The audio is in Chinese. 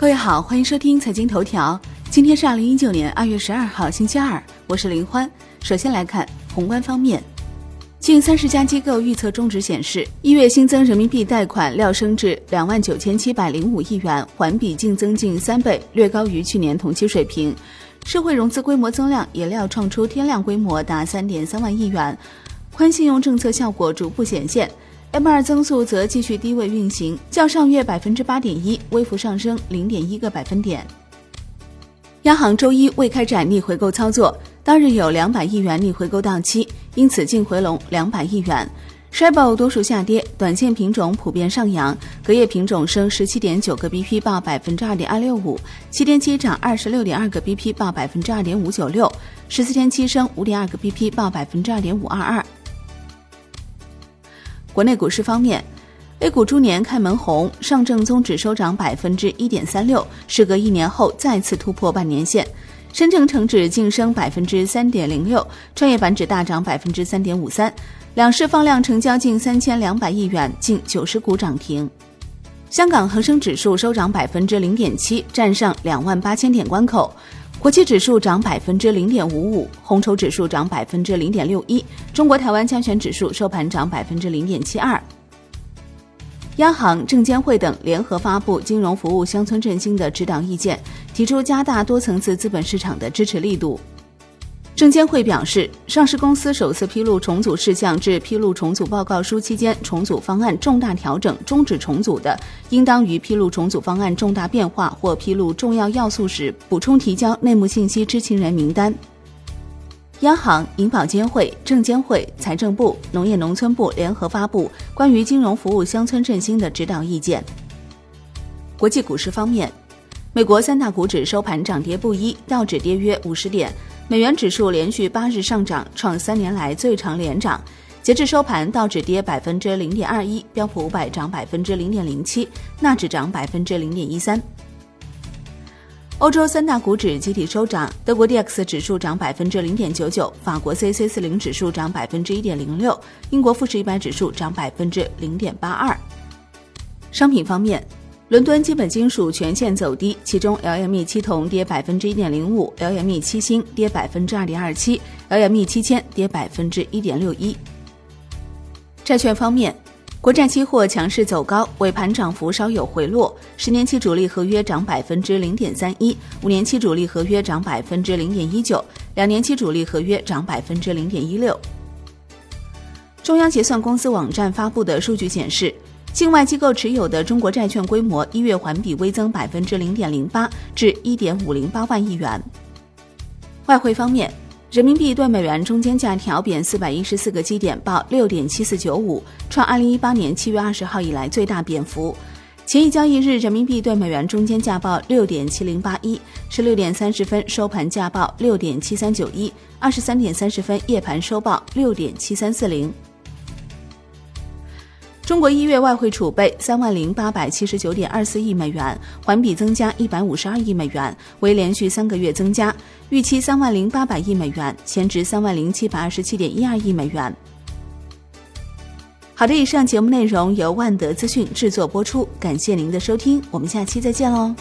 各位好，欢迎收听财经头条。今天是二零一九年二月十二号，星期二，我是林欢。首先来看宏观方面，近三十家机构预测中值显示，一月新增人民币贷款料升至两万九千七百零五亿元，环比净增近三倍，略高于去年同期水平。社会融资规模增量也料创出天量规模，达三点三万亿元，宽信用政策效果逐步显现。M 二增速则继续低位运行，较上月百分之八点一微幅上升零点一个百分点。央行周一未开展逆回购操作，当日有两百亿元逆回购到期，因此净回笼两百亿元。s h i b o 多数下跌，短线品种普遍上扬，隔夜品种升十七点九个 BP 报百分之二点二六五，七天期涨二十六点二个 BP 报百分之二点五九六，十四天期升五点二个 BP 报百分之二点五二二。国内股市方面，A 股猪年开门红，上证综指收涨百分之一点三六，时隔一年后再次突破半年线；深证成指净升百分之三点零六，创业板指大涨百分之三点五三。两市放量成交近三千两百亿元，近九十股涨停。香港恒生指数收涨百分之零点七，站上两万八千点关口。国际指数涨百分之零点五五，红筹指数涨百分之零点六一，中国台湾加权指数收盘涨百分之零点七二。央行、证监会等联合发布金融服务乡村振兴的指导意见，提出加大多层次资本市场的支持力度。证监会表示，上市公司首次披露重组事项至披露重组报告书期间，重组方案重大调整、终止重组的，应当于披露重组方案重大变化或披露重要要素时，补充提交内幕信息知情人名单。央行、银保监会、证监会、财政部、农业农村部联合发布关于金融服务乡村振兴的指导意见。国际股市方面，美国三大股指收盘涨跌不一，道指跌约五十点。美元指数连续八日上涨，创三年来最长连涨。截至收盘，道指跌百分之零点二一，标普五百涨百分之零点零七，纳指涨百分之零点一三。欧洲三大股指集体收涨，德国 D X 指数涨百分之零点九九，法国 C C 四零指数涨百分之一点零六，英国富时一百指数涨百分之零点八二。商品方面。伦敦基本金属全线走低，其中 LME 七铜跌百分之一点零五，LME 七锌跌百分之二点二七，LME 七铅跌百分之一点六一。债券方面，国债期货强势走高，尾盘涨幅稍有回落，十年期主力合约涨百分之零点三一，五年期主力合约涨百分之零点一九，两年期主力合约涨百分之零点一六。中央结算公司网站发布的数据显示。境外机构持有的中国债券规模一月环比微增百分之零点零八，至一点五零八万亿元。外汇方面，人民币对美元中间价调贬四百一十四个基点，报六点七四九五，创二零一八年七月二十号以来最大贬幅。前一交易日，人民币对美元中间价报六点七零八一，十六点三十分收盘价报六点七三九一，二十三点三十分夜盘收报六点七三四零。中国一月外汇储备三万零八百七十九点二四亿美元，环比增加一百五十二亿美元，为连续三个月增加。预期三万零八百亿美元，前值三万零七百二十七点一二亿美元。好的，以上节目内容由万德资讯制作播出，感谢您的收听，我们下期再见喽。